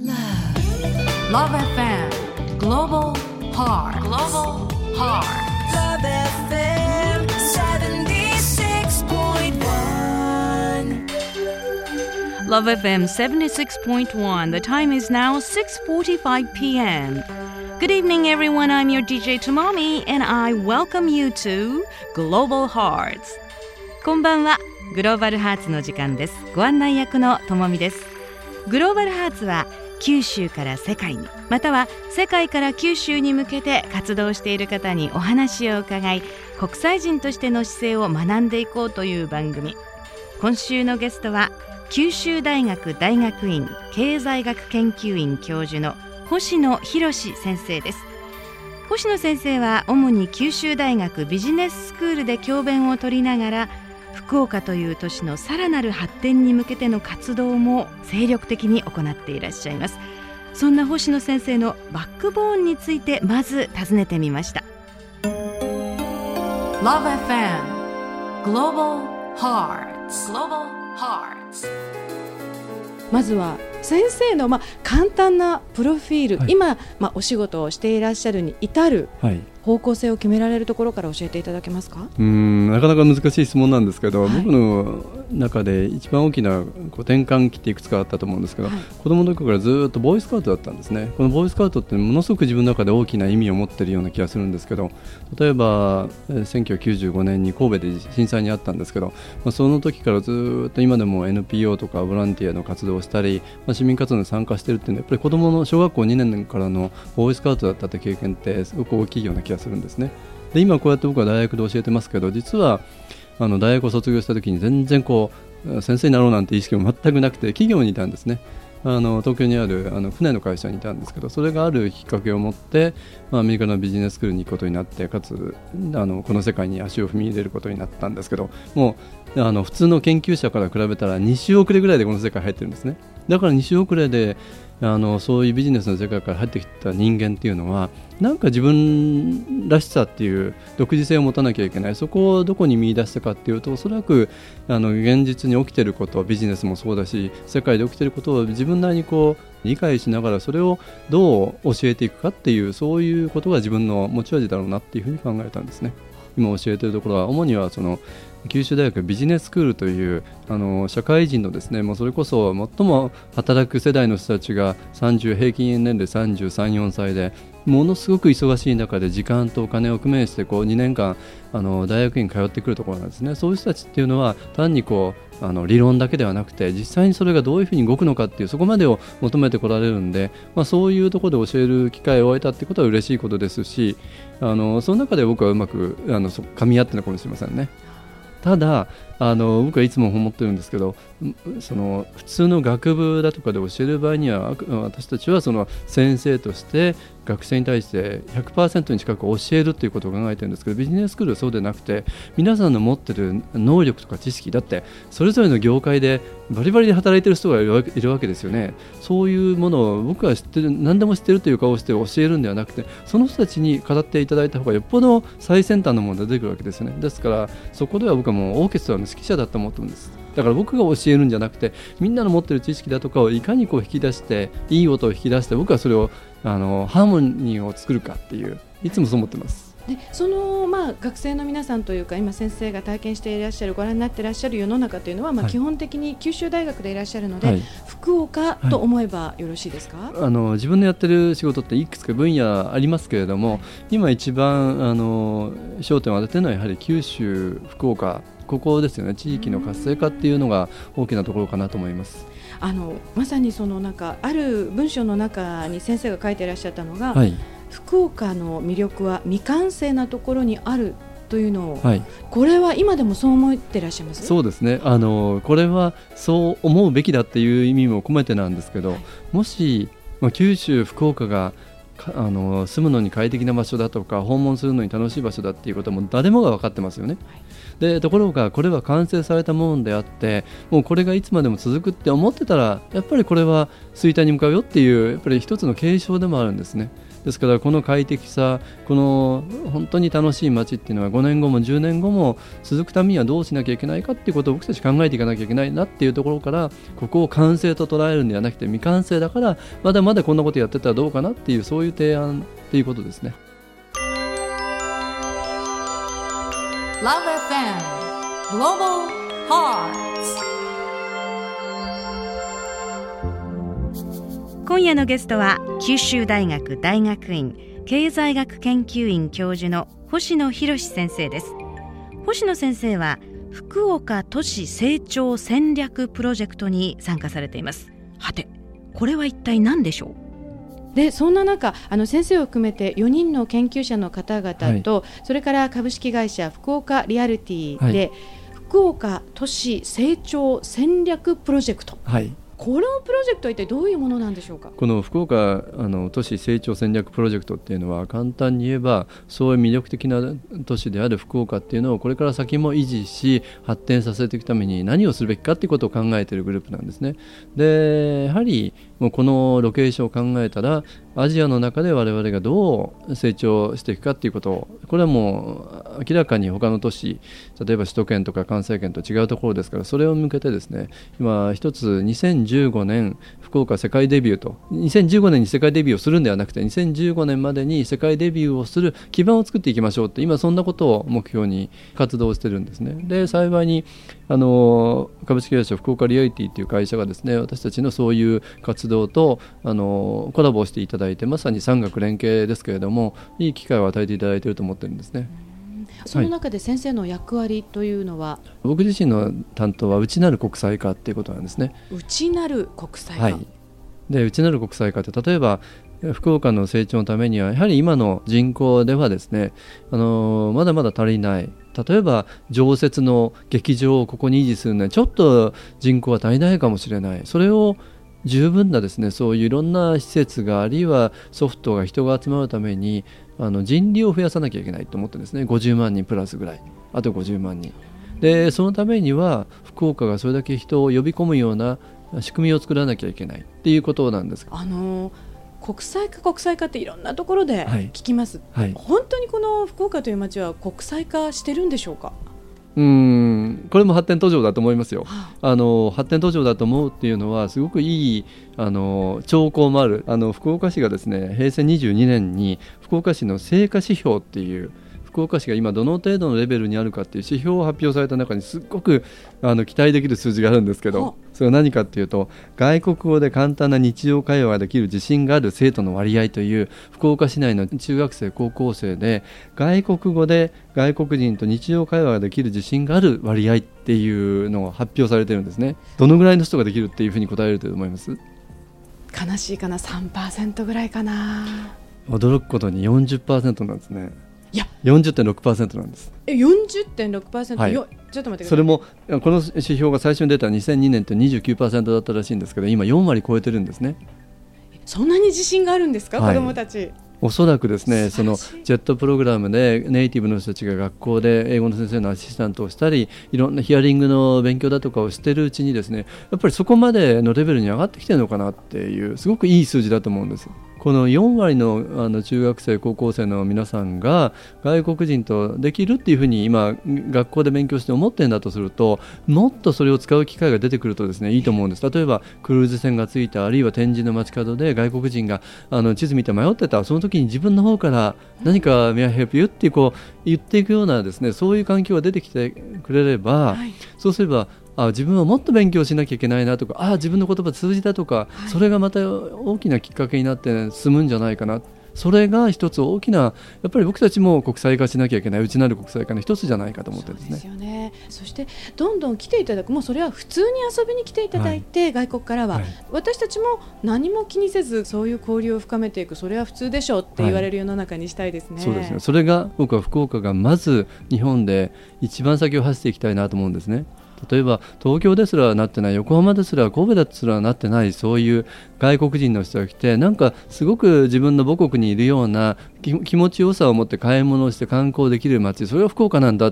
Love FM Global Heart Global Heart Love FM 76.1. Love FM 76.1. The time is now 6:45 p.m. Good evening everyone. I'm your DJ Tomami and I welcome you to Global Hearts. こんばんは。グローバルハーツの時間です。ご案内役のともみです。グローバルハーツは 九州から世界にまたは世界から九州に向けて活動している方にお話を伺い国際人としての姿勢を学んでいこうという番組。今週のゲストは九州大学大学院経済学研究院教授の星野博先生です。星野先生は主に九州大学ビジネススクールで教鞭を取りながら福岡という都市のさらなる発展に向けての活動も精力的に行っていらっしゃいます。そんな星野先生のバックボーンについてまず尋ねてみました。Love FM Global Hearts Global Hearts まずは先生のまあ簡単なプロフィール、はい。今まあお仕事をしていらっしゃるに至るはい、方向性を決められるところから教えていただけますか？うーんなかなか難しい質問なんですけど、はい僕の中で一番大きなこう転換期っていくつかあったと思うんですけど、はい子供の時からずっとボーイスカウトだったんですねこのボーイスカウトってものすごく自分の中で大きな意味を持っているような気がするんですけど例えばえー1995年に神戸で震災にあったんですけど、まあ、その時からずっと今でも NPO とかボランティアの活動をしたり、まあ、市民活動に参加しているっていうのはやっぱり子供の小学校2年からのボーイスカウトだったって経験ってすごく大きいような気がするんですね。で今こうやって僕は大学で教えてますけど実はあの大学を卒業した時に全然こう先生になろうなんて意識も全くなくて企業にいたんですね。あの東京にあるあの船の会社にいたんですけどそれがあるきっかけを持って、まあ、アメリカのビジネススクールに行くことになってかつあのこの世界に足を踏み入れることになったんですけどもうあの普通の研究者から比べたら2週遅れぐらいでこの世界入ってるんですね。だから2週遅れであのそういうビジネスの世界から入ってきた人間っていうのはなんか自分らしさっていう独自性を持たなきゃいけないそこをどこに見出したかっていうとおそらくあの現実に起きてることビジネスもそうだし世界で起きてることを自分なりにこう理解しながらそれをどう教えていくかっていうそういうことが自分の持ち味だろうなっていうふうに考えたんですね。今教えてるところは主にはその九州大学ビジネススクールというあの社会人のですねもうそれこそ最も働く世代の人たちが30平均年齢33、4歳でものすごく忙しい中で時間とお金を工面してこう2年間あの大学院通ってくるところなんですねそういう人たちっていうのは単にこうあの理論だけではなくて実際にそれがどういうふうに動くのかっていうそこまでを求めてこられるんで、まあ、そういうところで教える機会を得たってことは嬉しいことですしあのその中で僕はうまくあのそ噛み合ってるのかもしれませんね。ただあの僕はいつも思ってるんですけどその普通の学部だとかで教える場合には私たちはその先生として学生に対して100%に近く教えるということを考えてるんですけどビジネススクールはそうでなくて皆さんの持ってる能力とか知識だってそれぞれの業界でバリバリで働いてる人がいるわけいるわけですよね。そういうものを僕は知ってる何でも知ってるという顔をして教えるんではなくてその人たちに語っていただいた方がよっぽど最先端のものが出てくるわけですよね。ですからそこでは僕はもうオーケストラの指揮者だと思ってるんです。だから僕が教えるんじゃなくてみんなの持ってる知識だとかをいかにこう引き出していい音を引き出して僕はそれをあのハーモニーを作るかっていういつもそう思ってます。でそのまあ学生の皆さんというか今先生が体験していらっしゃるご覧になっていらっしゃる世の中というのはまあはい。基本的に九州大学でいらっしゃるので、はい。福岡と思えばよろしいですか、あの自分のやってる仕事っていくつか分野ありますけれども今一番あの焦点を当ててるのはやはり九州福岡ここですよね。地域の活性化っていうのが大きなところかなと思います。あのまさにそのなんかある文章の中に先生が書いていらっしゃったのが、はい、福岡の魅力は未完成なところにあるというのを、はい、これは今でもそう思ってらっしゃいます？そうですね。あのこれはそう思うべきだっていう意味も込めてなんですけど、もし、まあ、九州福岡がかあの住むのに快適な場所だとか訪問するのに楽しい場所だっていうことはもう誰もが分かってますよね。でところがこれは完成されたものであってもうこれがいつまでも続くって思ってたらやっぱりこれは衰退に向かうよっていうやっぱり一つの継承でもあるんですね。ですからこの快適さこの本当に楽しい街っていうのは5年後も10年後も続くためにはどうしなきゃいけないかっていうことを僕たち考えていかなきゃいけないなっていうところからここを完成と捉えるんではなくて未完成だからまだまだこんなことやってたらどうかなっていうそういう提案っていうことですね。Love FM Global Hearts 今夜のゲストは九州大学大学院経済学研究院教授の星野博先生です。星野先生は福岡都市成長戦略プロジェクトに参加されています。はてこれは一体何でしょう？でそんな中あの先生を含めて4人の研究者の方々と、それから株式会社福岡リアルティで、はい。福岡都市成長戦略プロジェクト。はいこのプロジェクトは一体どういうものなんでしょうか？この福岡あの都市成長戦略プロジェクトっていうのは簡単に言えばそういう魅力的な都市である福岡っていうのをこれから先も維持し発展させていくために何をするべきかっていうことを考えているグループなんですね。でやはりもうこのロケーションを考えたらアジアの中で我々がどう成長していくかっていうことをこれはもう明らかに他の都市例えば首都圏とか関西圏と違うところですからそれを向けてですね今一つ2015年福岡世界デビューと2015年に世界デビューをするんではなくて2015年までに世界デビューをする基盤を作っていきましょうって今そんなことを目標に活動してるんですね。で幸いにあの株式会社福岡リアリティっていう会社がですね私たちのそういう活動とあのコラボをしていただいてまさに産学連携ですけれどもいい機会を与えていただいていると思ってるんですね。その中で先生の役割というのは、僕自身の担当は内なる国際化っていうことなんですね。内なる国際化、はい、で内なる国際化って例えば福岡の成長のためにはやはり今の人口ではですねあのまだまだ足りない例えば常設の劇場をここに維持するのはちょっと人口は足りないかもしれない。それを十分なですねそういういろんな施設があるいはソフトが人が集まるためにあの人流を増やさなきゃいけないと思ってですね。50万人プラスぐらい。あと50万人。でそのためには福岡がそれだけ人を呼び込むような仕組みを作らなきゃいけないっていうことなんです。あの国際化国際化っていろんなところではい。聞きます、はい、本当にこの福岡という街は国際化してるんでしょうか、うーんこれも発展途上だと思いますよ。はあ。の発展途上だと思うっていうのはすごくいいあの兆候もある。あの福岡市がですね平成22年に福岡市の成果指標っていう福岡市が今どの程度のレベルにあるかっていう指標を発表された中にすっごくあの期待できる数字があるんですけはどそれは何かっていうと外国語で簡単な日常会話ができる自信がある生徒の割合という福岡市内の中学生高校生で外国語で外国人と日常会話ができる自信がある割合っていうのが発表されてるんですね。どのぐらいの人ができるっていうふうに答えると思います？悲しいかな？3%ぐらいかな？驚くことに40%なんですねいや。40.6%なんです。え40.6%、はい。よちょっと待ってください。それもこの指標が最初に出た2002年って29%だったらしいんですけど今4割超えてるんですね。そんなに自信があるんですか、はい。子どもたち。おそらくですねそのジェットプログラムでネイティブの人たちが学校で英語の先生のアシスタントをしたりいろんなヒアリングの勉強だとかをしてるうちにですねやっぱりそこまでのレベルに上がってきてるのかなっていうすごくいい数字だと思うんですこの4割のあの中学生高校生の皆さんが外国人とできるっていうふうに今学校で勉強して思ってるんだとするともっとそれを使う機会が出てくるとですねいいと思うんです。例えばクルーズ船がついたあるいは展示の街角で外国人があの地図見て迷ってた。その時に自分の方から何か「May I help you?」ってこう言っていくようなですねそういう環境が出てきてくれれば、はい。そうすればあ自分はもっと勉強しなきゃいけないなとかあ自分の言葉通じたとか、それがまた大きなきっかけになって進むんじゃないかな。それが一つ大きなやっぱり僕たちも国際化しなきゃいけない内なる国際化の一つじゃないかと思ってるんですね。そうです。よね。そしてどんどん来ていただく。もうそれは普通に遊びに来ていただいて、外国からは、はい。私たちも何も気にせずそういう交流を深めていくそれは普通でしょうって言われる世の中にしたいですね。そうですね。それが僕は福岡がまず日本で一番先を走っていきたいなと思うんですね。例えば東京ですらなってない横浜ですら神戸ですらなってないそういう外国人の人が来てなんかすごく自分の母国にいるような気持ちよさを持って買い物をして観光できる街それが福岡なんだ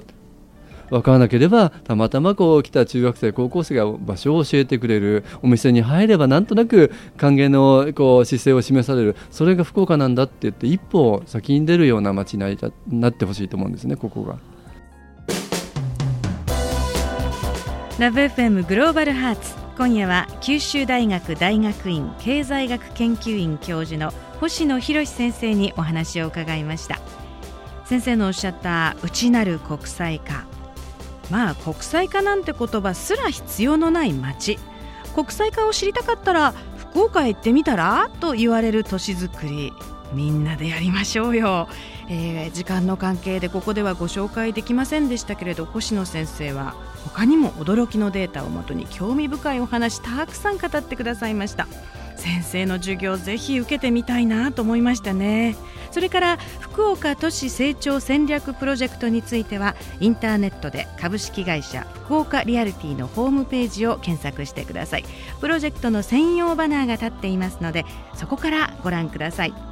分からなければたまたまこう来た中学生高校生が場所を教えてくれるお店に入ればなんとなく歓迎のこう姿勢を示されるそれが福岡なんだって言って一歩先に出るような街になってほしいと思うんですねここが。ラブ f m グローバルハーツ。今夜は九州大学大学院経済学研究院教授の星野博先生にお話を伺いました。先生のおっしゃった内なる国際化。まあ国際化なんて言葉すら必要のない街。国際化を知りたかったら福岡へ行ってみたら？と言われる都市づくり。みんなでやりましょうよ、えー、時間の関係でここではご紹介できませんでしたけれど星野先生は他にも驚きのデータをもとに興味深いお話たくさん語ってくださいました。先生の授業ぜひ受けてみたいなと思いましたね。それから福岡都市成長戦略プロジェクトについてはインターネットで株式会社福岡リアリティのホームページを検索してください。プロジェクトの専用バナーが立っていますのでそこからご覧ください。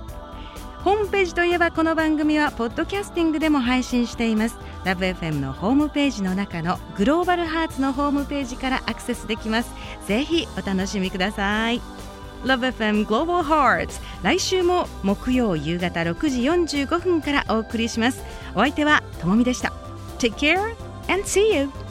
ホームページといえばこの番組はポッドキャスティングでも配信しています。ラブ f m のホームページの中のグローバルハーツのホームページからアクセスできます。ぜひお楽しみください。LoveFM Global Hearts 来週も木曜夕方6時45分からお送りします。お相手はともみでした。Take care and see you!